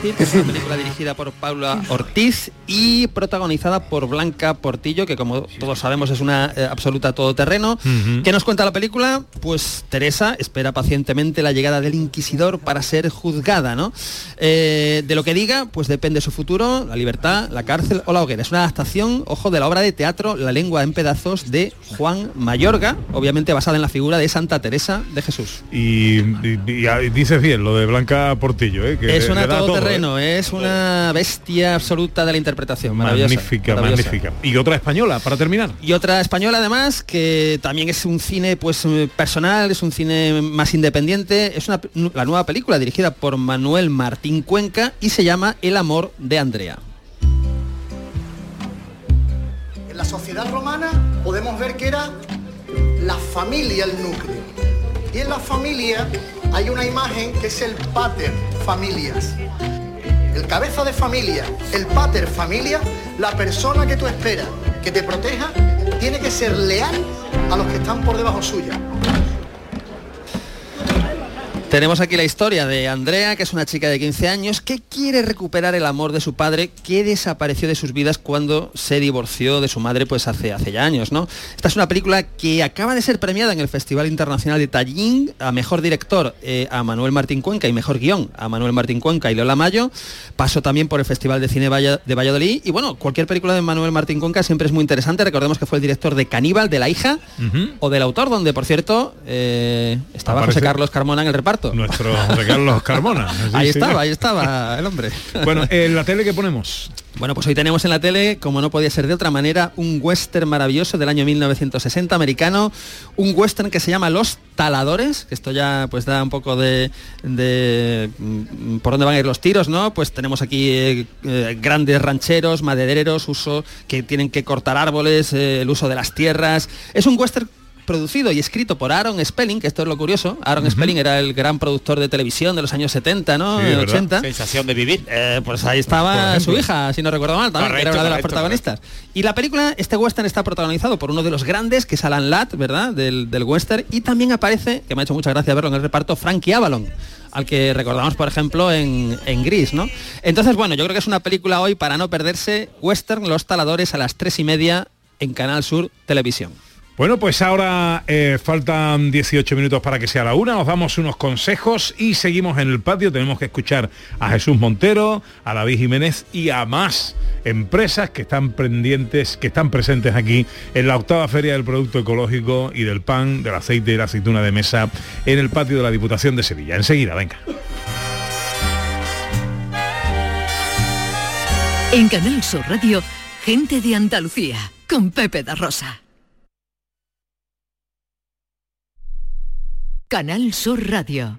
Que es una película dirigida por Paula Ortiz y protagonizada por Blanca Portillo, que como todos sabemos es una eh, absoluta todoterreno. Ujú. ¿Qué nos cuenta la película? Pues Teresa espera pacientemente la llegada del inquisidor para ser juzgada, ¿no? Eh, de lo que diga, pues depende su futuro, la libertad, la cárcel o la hoguera. Es una adaptación, ojo, de la obra de teatro La lengua en pedazos de Juan Mayorga, obviamente basada en la figura de Santa Teresa de Jesús. Y, y- y- y dices bien lo de Blanca Portillo, ¿eh? que Es una le da todo, ¿eh? es una bestia absoluta de la interpretación. Maravillosa, Magnífica, maravillosa. magnífica. Y otra española, para terminar. Y otra española además, que también es un cine pues eh, personal, es un cine más independiente, es una, la nueva película dirigida por Manuel Martín Cuenca y se llama El amor de Andrea. En la sociedad romana podemos ver que era la familia el núcleo. Y en la familia hay una imagen que es el pater familias. El cabeza de familia, el pater familia, la persona que tú esperas que te proteja, tiene que ser leal a los que están por debajo suya. Tenemos aquí la historia de Andrea, que es una chica de 15 años que quiere recuperar el amor de su padre que desapareció de sus vidas cuando se divorció de su madre pues hace, hace ya años, ¿no? Esta es una película que acaba de ser premiada en el Festival Internacional de Tallinn a Mejor Director eh, a Manuel Martín Cuenca y Mejor Guión a Manuel Martín Cuenca y Lola Mayo. Pasó también por el Festival de Cine de Valladolid y bueno, cualquier película de Manuel Martín Cuenca siempre es muy interesante. Recordemos que fue el director de Caníbal, de La hija o del autor, donde por cierto eh, estaba Aparece- José Carlos Carmona en el reparto. Nuestro José Carlos Carmona. Sí, ahí sí. estaba, ahí estaba el hombre. Bueno, en la tele que ponemos. Bueno, pues hoy tenemos en la tele, como no podía ser de otra manera, un western maravilloso del año 1960 americano, un western que se llama Los Taladores, que esto ya pues da un poco de, de, mm, por dónde van a ir los tiros, ¿no? Pues tenemos aquí eh, eh, grandes rancheros, madereros, uso que tienen que cortar árboles, eh, el uso de las tierras. Es un western producido y escrito por Aaron Spelling, que esto es lo curioso. Aaron Spelling era el gran productor de televisión de los años 70, ¿no? Sí, es verdad. 80. Sensación de vivir. Eh, pues ahí estaba su hija, si no recuerdo mal, también, que era una de las correcto, protagonistas. Y la película, este western está protagonizado por uno de los grandes, que es Alan Ladd, ¿verdad? Del, del western. Y también aparece, que me ha hecho mucha gracia verlo en el reparto, Frankie Avalon al que recordamos, por ejemplo, en, en Gris, ¿no? Entonces, bueno, yo creo que es una película hoy para no perderse, Western Los Taladores a las tres y media en Canal Sur Televisión. Bueno, pues ahora eh, faltan 18 minutos para que sea la una, nos damos unos consejos y seguimos en el patio. Tenemos que escuchar a Jesús Montero, a David Jiménez y a más empresas que están pendientes, que están presentes aquí en la octava feria del producto ecológico y del pan, del aceite y la aceituna de mesa en el patio de la Diputación de Sevilla. Enseguida, venga. En Canal Sur Radio, gente de Andalucía, con Pepe da. Canal Sur Radio.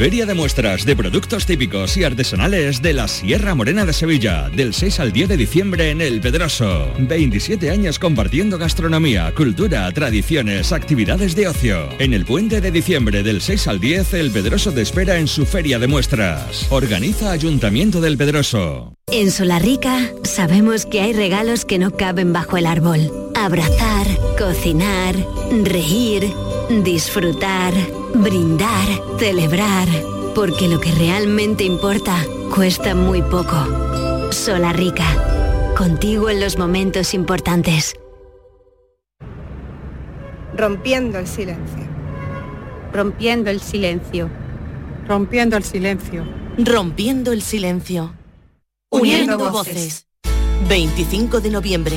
Feria de muestras de productos típicos y artesanales de la Sierra Morena de Sevilla, del 6 al 10 de diciembre en El Pedroso. 27 años compartiendo gastronomía, cultura, tradiciones, actividades de ocio. En el puente de diciembre del 6 al 10, El Pedroso te espera en su Feria de muestras. Organiza Ayuntamiento del Pedroso. En Solarrica sabemos que hay regalos que no caben bajo el árbol. Abrazar, cocinar, reír, disfrutar, brindar, celebrar. Porque lo que realmente importa cuesta muy poco. Solarrica. Contigo en los momentos importantes. Rompiendo el silencio. Rompiendo el silencio. Rompiendo el silencio. Rompiendo el silencio. Uniendo voces. 25 de noviembre,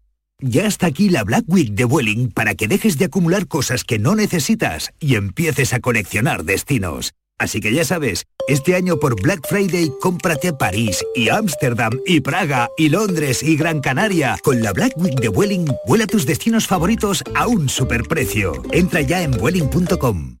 Ya está aquí la Black Week de Vueling para que dejes de acumular cosas que no necesitas y empieces a coleccionar destinos. Así que ya sabes, este año por Black Friday cómprate París y Ámsterdam y Praga y Londres y Gran Canaria. Con la Black Week de Vueling, vuela tus destinos favoritos a un superprecio. Entra ya en vueling.com.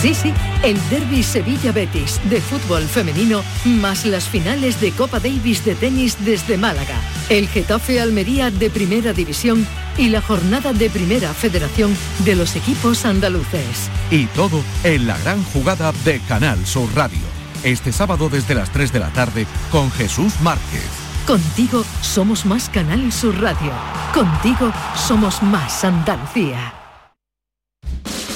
Sí, sí, el Derby Sevilla Betis de fútbol femenino más las finales de Copa Davis de tenis desde Málaga, el Getafe Almería de Primera División y la jornada de Primera Federación de los equipos andaluces. Y todo en la gran jugada de Canal Sur Radio. Este sábado desde las 3 de la tarde con Jesús Márquez. Contigo somos más Canal Sur Radio. Contigo somos más Andalucía.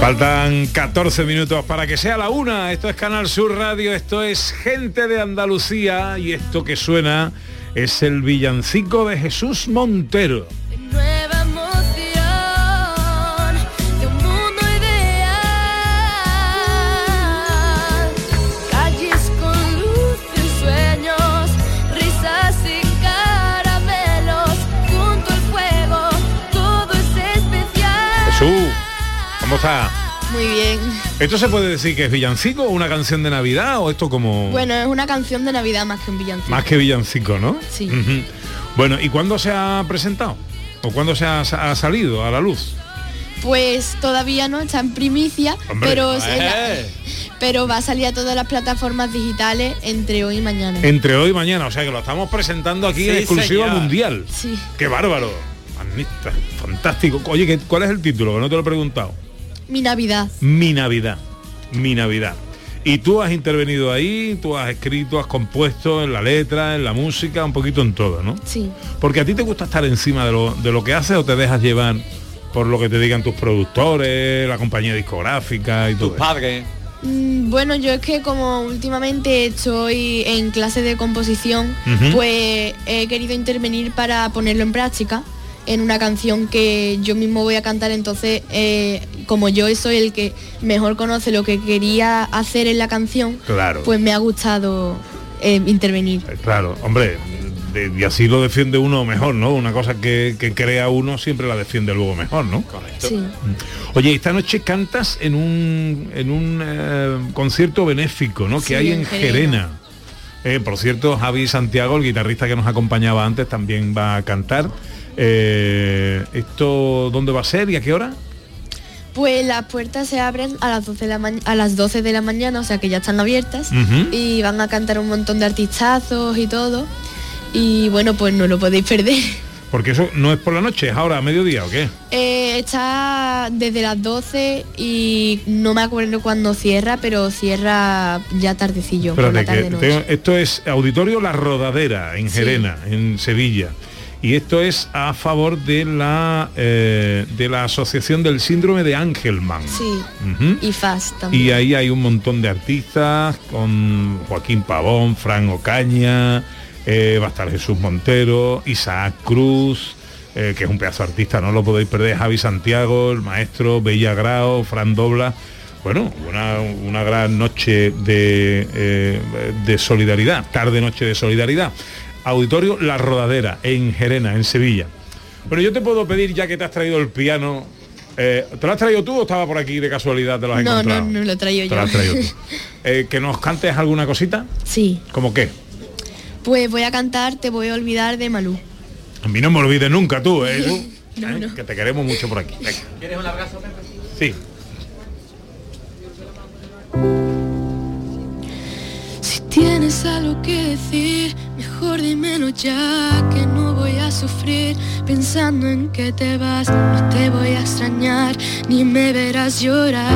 Faltan 14 minutos para que sea la una. Esto es Canal Sur Radio, esto es Gente de Andalucía y esto que suena es el villancico de Jesús Montero. ¿Cómo está? Muy bien. ¿Esto se puede decir que es villancico o una canción de Navidad o esto como Bueno, es una canción de Navidad más que un villancico. más que villancico, no? Sí. Bueno, ¿y cuándo se ha presentado? ¿O cuándo se ha, ha salido a la luz? Pues todavía no, está en primicia, Hombre, pero, eh. la- pero va a salir a todas las plataformas digitales entre hoy y mañana. Entre hoy y mañana, o sea que lo estamos presentando aquí en exclusiva señor. mundial. Sí. Qué bárbaro. Fantástico. Oye, ¿qué- ¿cuál es el título? Que no te lo he preguntado. Mi Navidad. Mi Navidad. Mi Navidad. Y tú has intervenido ahí, tú has escrito, has compuesto en la letra, en la música, un poquito en todo, ¿no? Sí. Porque a ti te gusta estar encima de lo, de lo que haces o te dejas llevar por lo que te digan tus productores, la compañía discográfica y todo. eso? Padre. Mm, Bueno, yo es que como últimamente estoy en clase de composición, pues he querido intervenir para ponerlo en práctica en una canción que yo mismo voy a cantar, entonces eh, como yo soy el que mejor conoce lo que quería hacer en la canción, Claro. pues me ha gustado eh, intervenir. Claro, hombre, de- y así lo defiende uno mejor, ¿no? Una cosa que, que crea uno siempre la defiende luego mejor, ¿no? Correcto. Sí. Oye, esta noche cantas en un, en un eh, concierto benéfico, ¿no? Sí, que hay en en Gerena. Gerena. Eh, por cierto, Javi Santiago, el guitarrista que nos acompañaba antes, también va a cantar. Eh, ¿Esto dónde va a ser y a qué hora? Pues las puertas se abren a las 12 de la, ma- a las 12 de la mañana, o sea que ya están abiertas. Y van a cantar un montón de artistazos y todo. Y bueno, pues no lo podéis perder. Porque eso no es por la noche, es ahora a mediodía o qué? Eh, está desde las 12 y no me acuerdo cuándo cierra, pero cierra ya tardecillo, por la tarde que noche. tengo- esto es Auditorio La Rodadera, en Sí. Gerena, en Sevilla. Y esto es a favor de la eh, de la Asociación del Síndrome de Angelman. Sí. Y Fast también. Y ahí hay un montón de artistas, con Joaquín Pavón, Fran Ocaña, eh, va a estar Jesús Montero, Isaac Cruz, eh, que es un pedazo de artista, no lo podéis perder, Javi Santiago, el maestro, Bella Grao, Fran Dobla. Bueno, una, una gran noche de, eh, de solidaridad, tarde noche de solidaridad. Auditorio La Rodadera, en Gerena, en Sevilla. Bueno, yo te puedo pedir, ya que te has traído el piano, eh, ¿te lo has traído tú o estaba por aquí de casualidad? ¿Te lo has No, no, encontrado? no lo traigo yo. lo has traído tú. Eh, que nos cantes alguna cosita, Sí. ¿como qué? Pues voy a cantar Te voy a olvidar de Malú. A mí no me olvides nunca tú, ¿eh? No, ¿eh? no. Que te queremos mucho por aquí. Venga. ¿Quieres un abrazo, Sí. Tienes algo que decir, mejor dímelo ya, que no voy a sufrir pensando en que te vas. No te voy a extrañar, ni me verás llorar.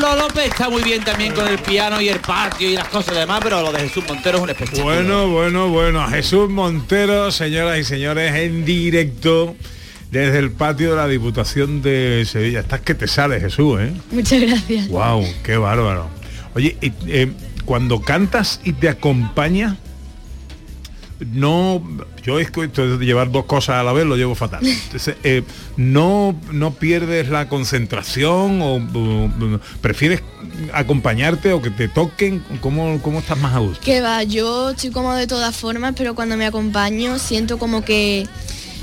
Pablo López está muy bien también con el piano y el patio y las cosas demás, pero lo de Jesús Montero es un espectáculo. Bueno, bueno, bueno. Jesús Montero, señoras y señores, en directo desde el patio de la Diputación de Sevilla. Estás que te sale, Jesús, ¿eh? Muchas gracias. Wow, qué bárbaro. Oye, y, eh, cuando cantas y te acompaña, no, yo es llevar dos cosas a la vez lo llevo fatal. Entonces, eh, no, no pierdes la concentración o, o, prefieres acompañarte o que te toquen. ¿Cómo, cómo estás más a gusto? Que va, yo estoy como de todas formas, pero cuando me acompaño siento como que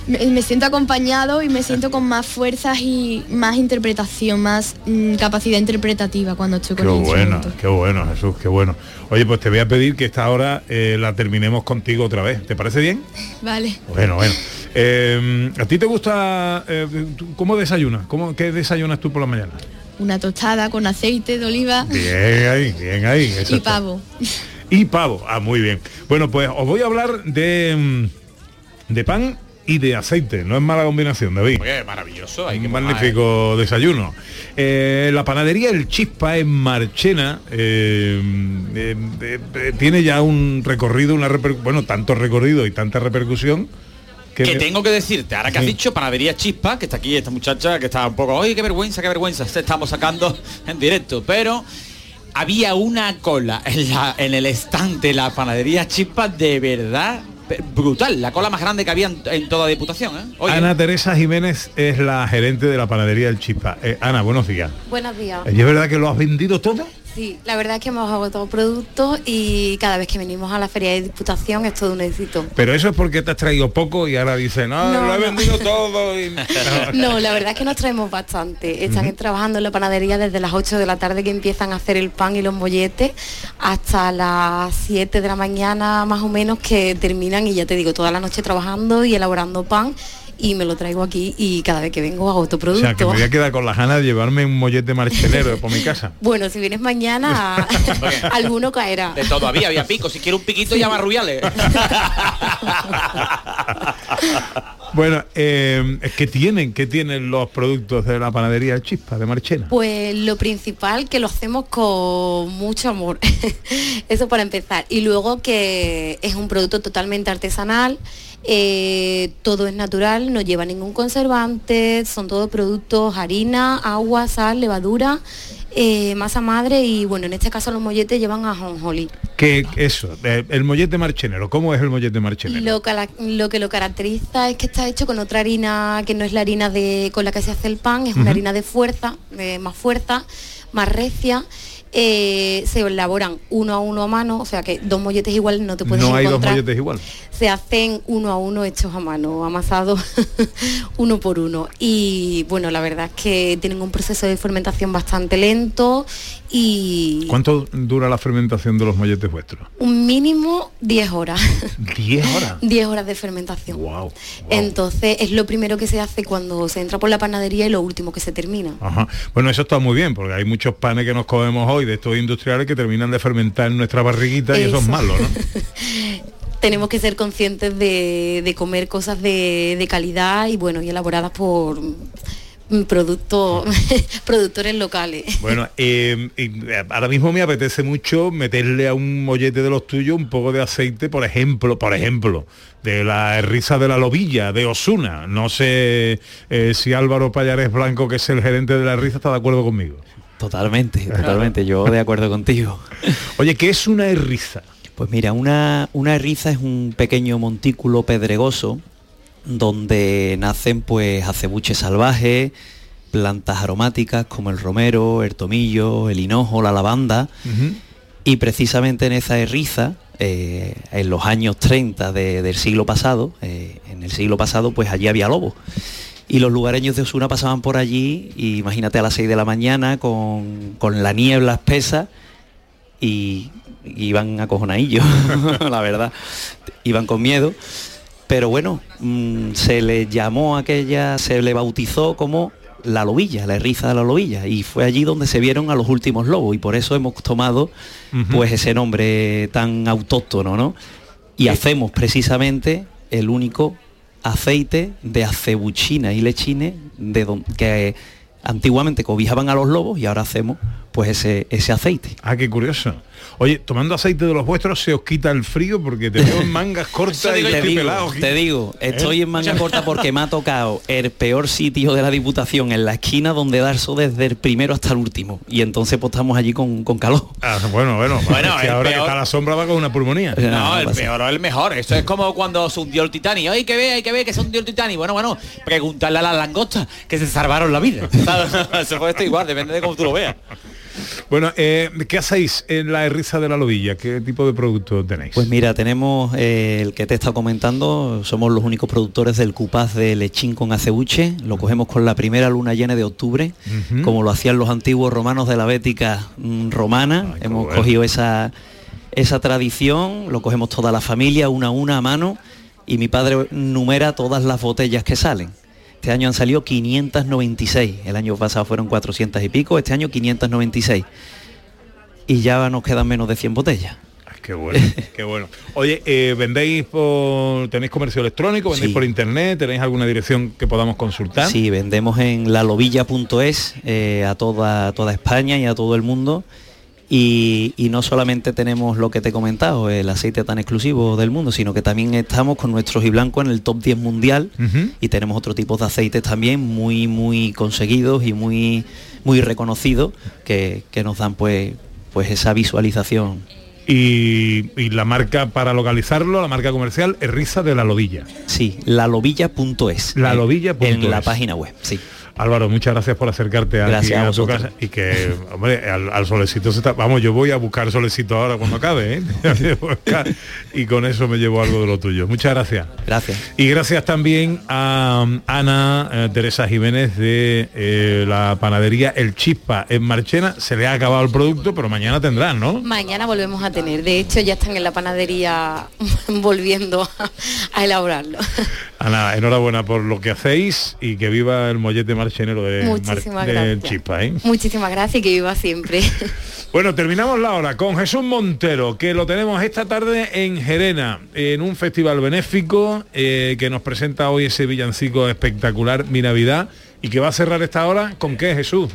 me, siento acompañado y me siento con más fuerzas y más interpretación, más mm, capacidad interpretativa cuando estoy Qué con el bueno, qué bueno, Jesús, qué bueno. Oye, pues te voy a pedir que esta hora eh, la terminemos contigo otra vez. ¿Te parece bien? Vale. Bueno, bueno. Eh, ¿A ti te gusta, eh, cómo desayunas? ¿Cómo, ¿Qué desayunas tú por la mañana? Una tostada con aceite de oliva Bien ahí, bien ahí. eso y pavo. Y pavo, ah, muy bien. Bueno, pues os voy a hablar de, mm, de pan y de aceite. No es mala combinación, David. Oye, maravilloso. Hay que Un magnífico desayuno. Eh, la panadería El Chispa en Marchena eh, eh, tiene ya un recorrido, una bueno, tanto recorrido y tanta repercusión Que Que me- tengo que decirte, ahora que has dicho panadería chispa, que está aquí esta muchacha que está un poco, oye, qué vergüenza, qué vergüenza, se estamos sacando en directo, pero había una cola en, la, en el estante la panadería chispa de verdad brutal, la cola más grande que había en, en toda Diputación, ¿eh? Oye, Ana Teresa Jiménez es la gerente de la panadería del Chispa. Eh, Ana, buenos días. Buenos días. ¿Y es verdad que lo has vendido todo? Sí, la verdad es que hemos agotado productos y cada vez que venimos a la feria de Diputación es todo un éxito. Pero eso es porque te has traído poco y ahora dices, no, No, lo he no. vendido todo. y- No, la verdad es que nos traemos bastante. Están trabajando en la panadería desde las 8 de la tarde que empiezan a hacer el pan y los molletes hasta las 7 de la mañana más o menos que terminan y ya te digo, toda la noche trabajando y elaborando pan y me lo traigo aquí y cada vez que vengo agoto O producto. sea, que me voy a quedar con las ganas de llevarme un mollete marchelero por mi casa. Bueno, si vienes mañana, alguno caerá. de todo había, pico, si quiere un piquito llama a Rubiales. Bueno, eh, es que tienen, que tienen los productos de la panadería Chispa, de Marchena. Pues lo principal que lo hacemos con mucho amor. Eso para empezar. Y luego que es un producto totalmente artesanal. Eh, todo es natural, no lleva ningún conservante, son todos productos harina, agua, sal, levadura, eh, masa madre y bueno, en este caso los molletes llevan ajonjolí. Que eso, el mollete marchenero, ¿cómo es el mollete marchenero? Lo, que lo caracteriza es que está hecho con otra harina que no es la harina de, con la que se hace el pan, es una harina de fuerza, más fuerza, más recia. Eh, se elaboran uno a uno a mano, o sea que dos molletes iguales no te puedes No hay dos encontrar. molletes igual. Se hacen uno a uno hechos a mano, amasados uno por uno. Y bueno, la verdad es que tienen un proceso de fermentación bastante lento y ¿Cuánto dura la fermentación de los molletes vuestros? un mínimo 10 horas. 10 horas. 10 horas de fermentación. Wow. Entonces es lo primero que se hace cuando se entra por la panadería y lo último que se termina. Ajá. Bueno, eso está muy bien, porque hay muchos panes que nos comemos hoy de estos industriales que terminan de fermentar en nuestra barriguita y eso es malo, ¿no? Tenemos que ser conscientes de, de comer cosas de, de calidad y bueno, y elaboradas por productos productores locales. Bueno, eh, eh, ahora mismo me apetece mucho meterle a un mollete de los tuyos un poco de aceite, por ejemplo, por ejemplo, de la risa de la lobilla, de Osuna. No sé eh, si Álvaro Payares Blanco, que es el gerente de la risa, está de acuerdo conmigo. Totalmente, totalmente, yo de acuerdo contigo. Oye, ¿qué es una herriza? Pues mira, una, una herriza es un pequeño montículo pedregoso donde nacen pues acebuches salvajes, plantas aromáticas como el romero, el tomillo, el hinojo, la lavanda. Y precisamente en esa herriza, eh, en los años 30 de- del siglo pasado, eh, en el siglo pasado, pues allí había lobos. Y los lugareños de Osuna pasaban por allí, y imagínate a las 6 de la mañana con, con la niebla espesa y, y iban acojonadillos, la verdad. Iban con miedo. Pero bueno, mm, se le llamó aquella, se le bautizó como la lobilla, la herriza de la lobilla. Y fue allí donde se vieron a los últimos lobos. Y por eso hemos tomado pues ese nombre tan autóctono, ¿no? Y hacemos precisamente el único aceite de acebuchina y lechine de don- que antiguamente cobijaban a los lobos y ahora hacemos pues ese, ese aceite. Ah, qué curioso. Oye, tomando aceite de los vuestros se os quita el frío porque te veo en mangas cortas y te estoy digo, pelado. te digo, estoy ¿Eh? en manga corta porque me ha tocado el peor sitio de la Diputación, en la esquina donde dar sol desde el primero hasta el último. Y entonces pues estamos allí con, con calor. Ah, bueno, bueno, Bueno, es que el ahora que está a la sombra va con una pulmonía. No, el peor o el mejor. Esto es como cuando se hundió el Titanic. Hay que ver, hay que ver que se hundió el Titanic. Bueno, bueno, preguntarle a las langostas que se salvaron la vida. Eso fue esto igual, depende de cómo tú lo veas. Bueno, eh, ¿qué hacéis en la herriza de la lobilla? ¿Qué tipo de producto tenéis? Pues mira, tenemos eh, el que te he estado comentando, somos los únicos productores del cupaz de lechín con acebuche, lo cogemos con la primera luna llena de octubre, como lo hacían los antiguos romanos de la Bética mm, romana, hemos bueno. cogido esa, esa tradición, lo cogemos toda la familia, una a una a mano, y mi padre numera todas las botellas que salen. Este año han salido 596, el año pasado fueron 400 y pico, este año 596. Y ya nos quedan menos de 100 botellas. Qué bueno, qué bueno. Oye, eh, ¿vendéis por, tenéis comercio electrónico, vendéis Sí. por internet, tenéis alguna dirección que podamos consultar? Sí, vendemos en lalovilla.es eh, a toda, toda España y a todo el mundo. Y, y no solamente tenemos lo que te he comentado, el aceite tan exclusivo del mundo, sino que también estamos con nuestro blanco en el top 10 mundial y tenemos otro tipo de aceites también muy, muy conseguidos y muy, muy reconocidos que, que nos dan pues, pues esa visualización. Y, y la marca para localizarlo, la marca comercial es Riza de la Lodilla. Sí, lalovilla.es. Lalovilla.es. En la página web, sí. Álvaro, muchas gracias por acercarte aquí a a, tu casa y que, hombre, al, al solecito se está... Vamos, yo voy a buscar solecito ahora cuando acabe, ¿eh? y con eso me llevo algo de lo tuyo. Muchas gracias. Gracias. Y gracias también a um, Ana eh, Teresa Jiménez de eh, la panadería El Chispa en Marchena. Se le ha acabado el producto, pero mañana tendrán, ¿no? Mañana volvemos a tener. De hecho, ya están en la panadería volviendo a, a elaborarlo. Ana, enhorabuena por lo que hacéis y que viva el mollete marchenero de, Mar- Muchísimas gracias. Chispa, ¿eh? Muchísimas gracias y que viva siempre. Bueno, terminamos la hora con Jesús Montero, que lo tenemos esta tarde en Gerena, en un festival benéfico eh, que nos presenta hoy ese villancico espectacular, Mi Navidad, y que va a cerrar esta hora con qué, Jesús.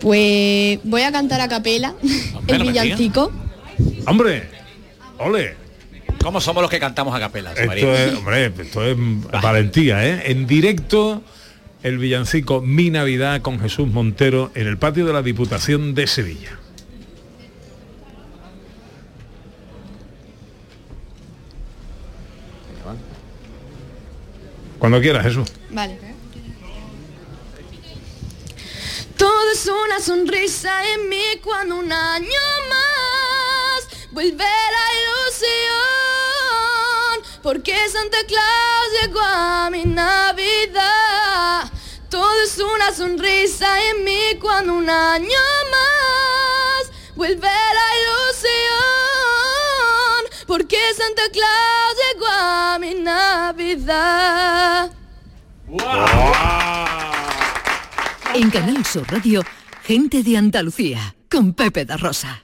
Pues voy a cantar a capela el no villancico. Hombre, ole. ¿Cómo somos los que cantamos a capela? Esto es, hombre, esto es valentía, ¿eh? En directo, el villancico Mi Navidad con Jesús Montero en el patio de la Diputación de Sevilla. Cuando quieras, Jesús. Vale. Todo es una sonrisa en mí cuando un año más vuelve la ilusión. Porque Santa Claus llegó a mi Navidad. Todo es una sonrisa en mí cuando un año más vuelve la ilusión. Porque Santa Claus llegó a mi Navidad. En Canal Sur Radio, gente de Andalucía, con Pepe da Rosa.